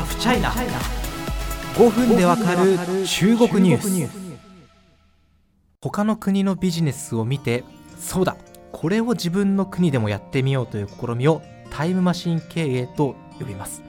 ハフチャイナ5分でわかる中国ニュース。他の国のビジネスを見てそうだこれを自分の国でもやってみようという試みをタイムマシン経営と呼びます。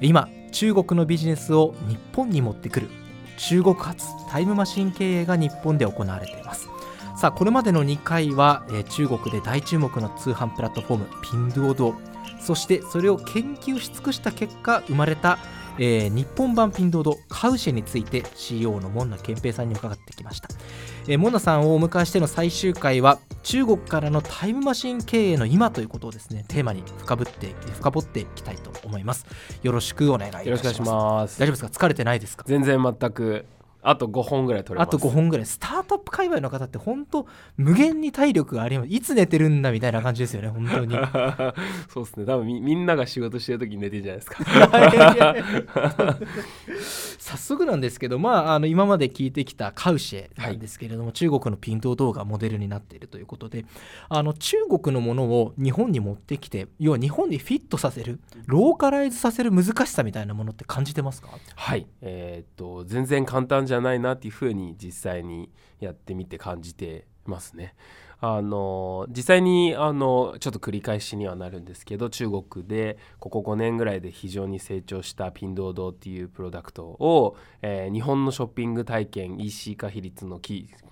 今中国のビジネスを日本に持ってくる中国発タイムマシン経営が日本で行われています。さあこれまでの2回は、えー、中国で大注目の通販プラットフォームピンドゥオドそしてそれを研究し尽くした結果生まれた、えー、日本版ピンドードカウシェについて CEO の門野健平さんに伺ってきました、えー、門野さんをお迎えしての最終回は中国からのタイムマシン経営の今ということをですねテーマに深掘って深掘っていきたいと思います。よろしくお願いいたします。よろしくお願いします。大丈夫ですか？疲れてないですか？全然全くあと5本ぐらい取れます。あと5本ぐらい。スタートアップ界隈の方って本当無限に体力があります。いつ寝てるんだみたいな感じですよね本当に。そうですね。多分みみんなが仕事してる時に寝てるじゃないですか。早速なんですけど、まあ、あの今まで聞いてきたカウシェなんですけれども、はい、中国のピント動画モデルになっているということであの中国のものを日本に持ってきて要は日本にフィットさせるローカライズさせる難しさみたいなものって感じてますか？はい。えー、っと全然簡単じゃじゃないなっていうふうに実際にやってみて感じてますね。あの実際にあのちょっと繰り返しにはなるんですけど中国でここ5年ぐらいで非常に成長したピンドードっていうプロダクトを、えー、日本のショッピング体験 EC 化比率の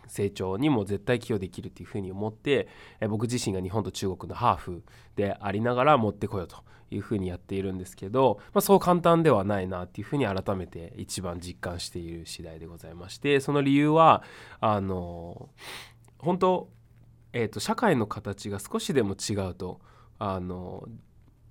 成長にも絶対寄与できるっていうふうに思って、えー、僕自身が日本と中国のハーフでありながら持ってこようというふうにやっているんですけど、まあ、そう簡単ではないなっていうふうに改めて一番実感している次第でございましてその理由はあの本当、えーと、社会の形が少しでも違うとあの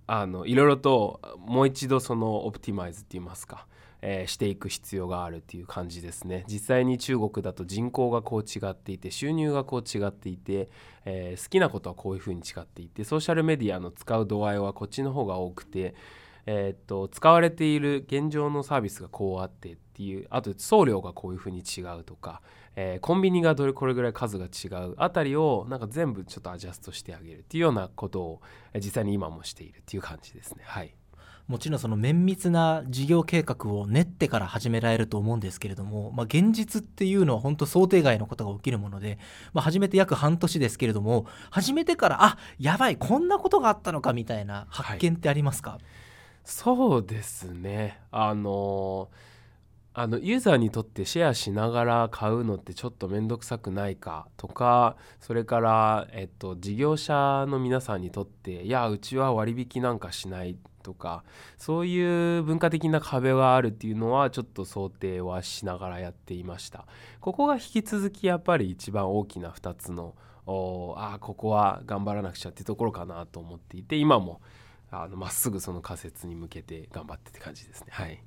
あのいろいろともう一度そのオプティマイズって言いますかえー、していく必要があるっていう感じですね。実際に中国だと人口がこう違っていて収入がこう違っていて、えー、好きなことはこういうふうに違っていてソーシャルメディアの使う度合いはこっちの方が多くて、えー、っと使われている現状のサービスがこうあってっていうあと送料がこういうふうに違うとか、えー、コンビニがどれこれぐらい数が違うあたりをなんか全部ちょっとアジャストしてあげるっていうようなことを実際に今もしているっていう感じですねはい。もちろんその綿密な事業計画を練ってから始められると思うんですけれども、まあ、現実っていうのは本当想定外のことが起きるもので、まあ、始めて約半年ですけれども始めてからあやばいこんなことがあったのかみたいな発見ってありますか、はい、そうですね。あのあのユーザーにとってシェアしながら買うのってちょっと面倒くさくないかとかそれから、えっと、事業者の皆さんにとっていやうちは割引なんかしないとかそういう文化的な壁があるっていうのはちょっと想定はしながらやっていました。ここが引き続きやっぱり一番大きな2つのああここは頑張らなくちゃっていうところかなと思っていて今もまっすぐその仮説に向けて頑張ってって感じですね。はい。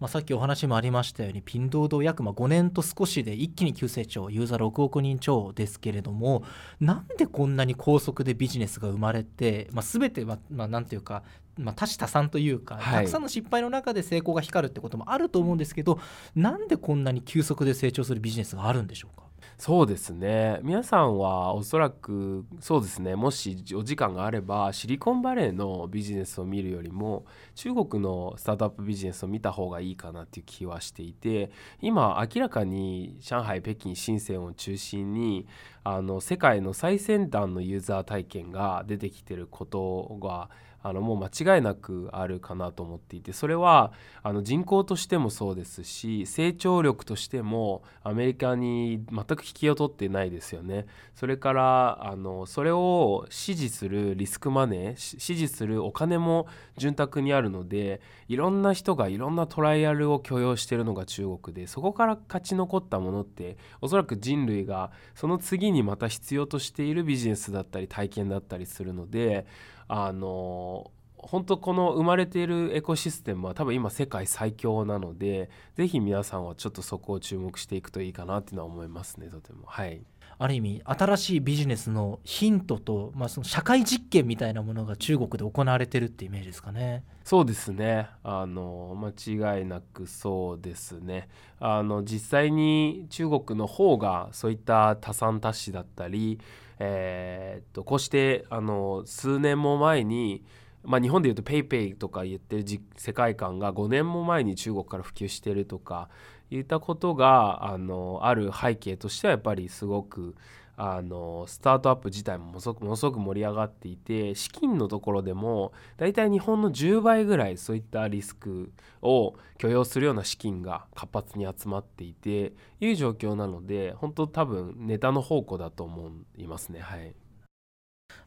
まあ、さっきお話もありましたようにピンドード約5年と少しで一気に急成長ユーザー6億人超ですけれどもなんでこんなに高速でビジネスが生まれて、まあ、全ては、まあ、なんていうかまあ、多種多産というか、はい、たくさんの失敗の中で成功が光るってこともあると思うんですけどなんでこんなに急速で成長するビジネスがあるんでしょうか？そうですね。皆さんはおそらくそうですね。もしお時間があればシリコンバレーのビジネスを見るよりも中国のスタートアップビジネスを見た方がいいかなっていう気はしていて今明らかに上海北京深センを中心にあの世界の最先端のユーザー体験が出てきてることがあのもう間違いなくあるかなと思っていてそれはあの人口としてもそうですし成長力としてもアメリカに全く引きを取ってないですよね。それからあのそれを支持するリスクマネー支持するお金も潤沢にあるのでいろんな人がいろんなトライアルを許容しているのが中国でそこから勝ち残ったものっておそらく人類がその次にまた必要としているビジネスだったり体験だったりするのであの本当この生まれているエコシステムは多分今世界最強なので是非皆さんはちょっとそこを注目していくといいかなっていうのは思いますねとてもはい。ある意味新しいビジネスのヒントと、まあ、その社会実験みたいなものが中国で行われてるってイメージですかね。そうですねあの間違いなくそうですねあの実際に中国の方がそういった多産多死だったり、えー、っとこうしてあの数年も前にまあ、日本でいうと PayPay とか言ってる世界観が5年も前に中国から普及してるとかいったことがあのある背景としてはやっぱりすごくあのスタートアップ自体もものすごく盛り上がっていて資金のところでも大体日本の10倍ぐらいそういったリスクを許容するような資金が活発に集まっていていう状況なので本当多分ネタの宝庫だと思いますねはい。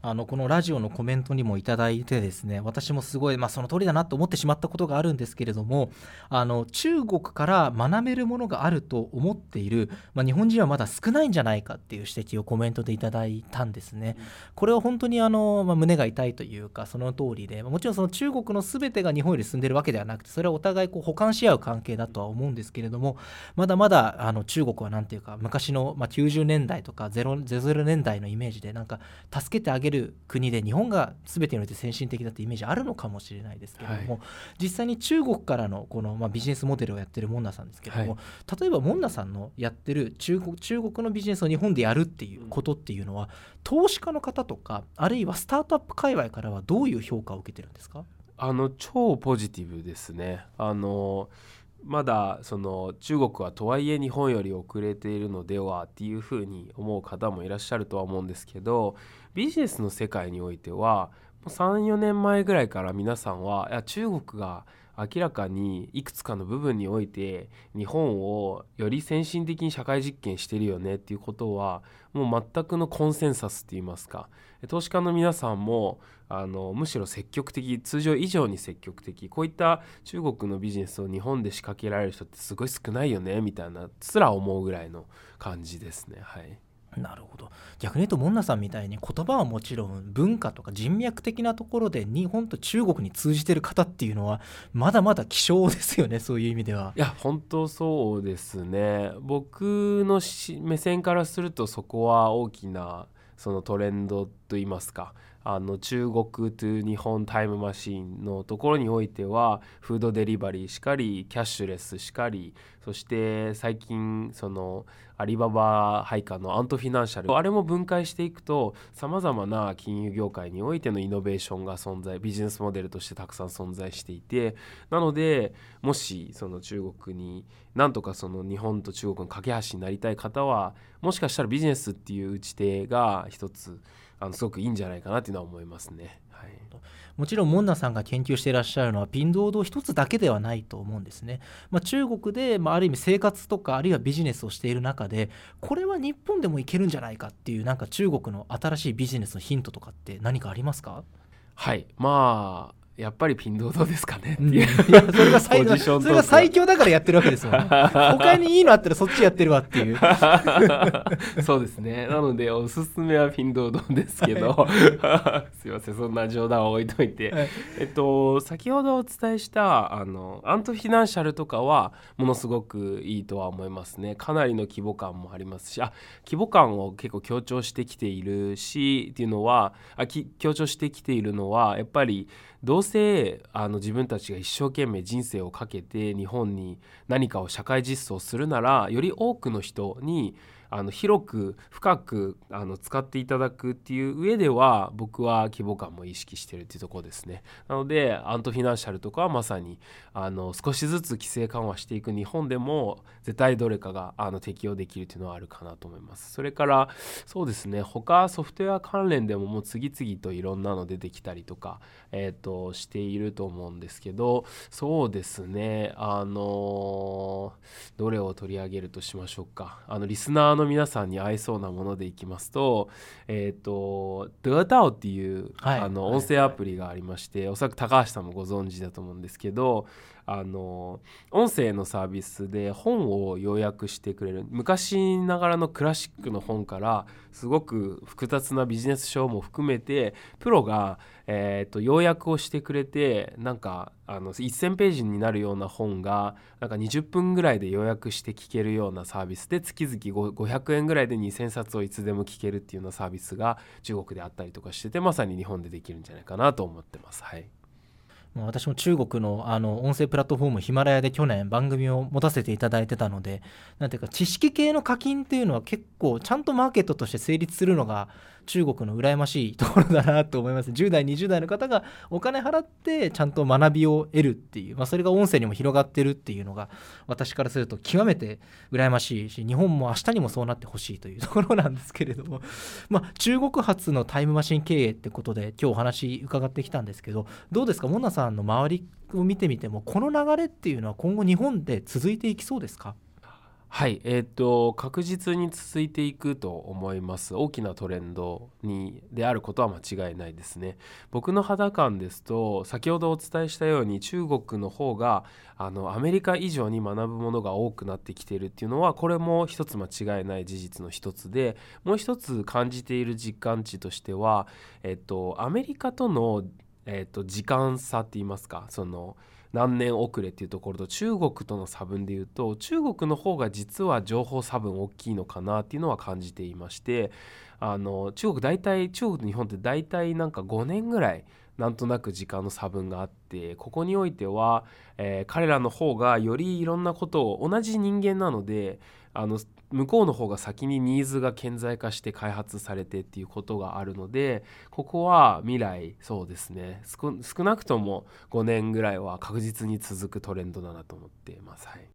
あのこのラジオのコメントにもいただいてですね私もすごい、まあ、その通りだなと思ってしまったことがあるんですけれどもあの中国から学べるものがあると思っている、まあ、日本人はまだ少ないんじゃないかっていう指摘をコメントでいただいたんですね。これは本当にあの、まあ、胸が痛いというかその通りでもちろんその中国の全てが日本より進んでるわけではなくてそれはお互いこう補完し合う関係だとは思うんですけれどもまだまだあの中国は何ていうか昔の、ま、90年代とか00年代のイメージでなんか助けてあげる国で日本が全てにおいて先進的だってイメージあるのかもしれないですけれども、はい、実際に中国からのこの、まあ、ビジネスモデルをやってるモンナさんですけれども、はい、例えばモンナさんのやってる中国中国のビジネスを日本でやるっていうことっていうのは投資家の方とかあるいはスタートアップ界隈からはどういう評価を受けてるんですか？あの超ポジティブですね。あのまだその中国はとはいえ日本より遅れているのではっていうふうに思う方もいらっしゃるとは思うんですけどビジネスの世界においては34年前ぐらいから皆さんはいや中国が明らかにいくつかの部分において日本をより先進的に社会実験してるよねっていうことはもう全くのコンセンサスって言いますか投資家の皆さんもあのむしろ積極的通常以上に積極的こういった中国のビジネスを日本で仕掛けられる人ってすごい少ないよねみたいなすら思うぐらいの感じですねはい。なるほど逆に言うとモンナさんみたいに言葉はもちろん文化とか人脈的なところで日本と中国に通じてる方っていうのはまだまだ希少ですよねそういう意味では。いや本当そうですね僕の目線からするとそこは大きなそのトレンドといいますかあの中国と日本タイムマシンのところにおいてはフードデリバリーしかりキャッシュレスしかりそして最近そのアリババ配下のアントフィナンシャル。あれも分解していくとさまざまな金融業界においてのイノベーションが存在ビジネスモデルとしてたくさん存在していてなのでもしその中国になんとかその日本と中国の架け橋になりたい方はもしかしたらビジネスっていう打ち手が一つあのすごくいいんじゃないかなっていうのは思いますね。はい、もちろんモンナさんが研究していらっしゃるのはピンドード一つだけではないと思うんですね。まあ、中国で、まあ、ある意味生活とかあるいはビジネスをしている中でこれは日本でもいけるんじゃないかっていうなんか中国の新しいビジネスのヒントとかって何かありますか？はいまあやっぱりピンドードですかね。っていう、それが最それが最強だからやってるわけですよ、ね、他にいいのあったらそっちやってるわっていう。そうですね。なのでおすすめはピンドードですけど。すいませんそんな冗談は置いといて、はい、えっと先ほどお伝えしたあのアントフィナンシャルとかはものすごくいいとは思いますね。かなりの規模感もありますし。あ規模感を結構強調してきているしっていうのはあき強調してきているのはやっぱりどうせあの自分たちが一生懸命人生をかけて日本に何かを社会実装するならより多くの人にあの広く深くあの使っていただくっていう上では僕は規模感も意識してるっていうとこですね。なのでアントフィナンシャルとかはまさにあの少しずつ規制緩和していく日本でも絶対どれかがあの適用できるっていうのはあるかなと思います。それからそうですね他ソフトウェア関連でももう次々といろんなの出てきたりとかえっ、ー、としていると思うんですけどそうですねあのどれを取り上げるとしましょうか。あのリスナーの皆さんに合いそうなものでいきますと、えっ、ー、と、ドゥアタオっていう、はい、あの音声アプリがありまして、はい、おそらく高橋さんもご存知だと思うんですけど、あの音声のサービスで本を要約してくれる昔ながらのクラシックの本からすごく複雑なビジネス書も含めてプロが、えーと、要約をしてくれてなんかあの1,000ページになるような本がなんか20分ぐらいで要約して聞けるようなサービスで月々500円ぐらいで2,000冊をいつでも聞けるっていうようなサービスが中国であったりとかしててまさに日本でできるんじゃないかなと思ってます。はい私も中国のあの音声プラットフォームヒマラヤで去年番組を持たせていただいてたので何ていうか知識系の課金っていうのは結構ちゃんとマーケットとして成立するのが中国の羨ましいところだなと思います。10代20代の方がお金払ってちゃんと学びを得るっていう、まあ、それが音声にも広がってるっていうのが私からすると極めて羨ましいし日本も明日にもそうなってほしいというところなんですけれども、まあ、中国発のタイムマシン経営ってことで今日お話伺ってきたんですけどどうですか？モナさんの周りを見てみてもこの流れっていうのは今後日本で続いていきそうですか？はいえー、っと確実に続いていくと思います。大きなトレンドにであることは間違いないですね。僕の肌感ですと先ほどお伝えしたように中国の方があのアメリカ以上に学ぶものが多くなってきているっていうのはこれも一つ間違いない事実の一つでもう一つ感じている実感値としてはえっとアメリカとのえっと時間差って言いますかその何年遅れっていうところと中国との差分でいうと中国の方が実は情報差分大きいのかなっていうのは感じていましてあの中国大体中国と日本って大体なんか5年ぐらいなんとなく時間の差分があってここにおいては、えー、彼らの方がよりいろんなことを同じ人間なのであの向こうの方が先にニーズが顕在化して開発されてっていうことがあるのでここは未来そうですね少なくとも5年ぐらいは確実に続くトレンドだなと思っています。はい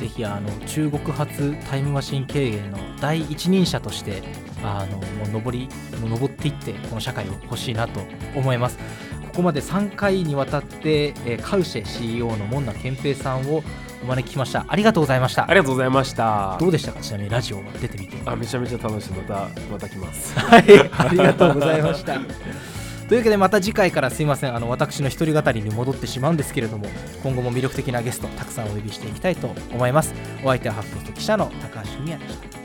ぜひあの中国発タイムマシン経営の第一人者としてあのもう上りもう上っていってこの社会を欲しいなと思います。ここまで3回にわたって、えー、カウシェ CEO の門名健平さんをお招きしました。ありがとうございました。ありがとうございました。どうでしたか？ちなみにラジオ出てみて。あめちゃめちゃ楽しい。またまた来ます。はい。ありがとうございました。というわけでまた次回からすいません。あの私の一人語りに戻ってしまうんですけれども今後も魅力的なゲストたくさんお呼びしていきたいと思います。お相手は発表記者の高橋文也でした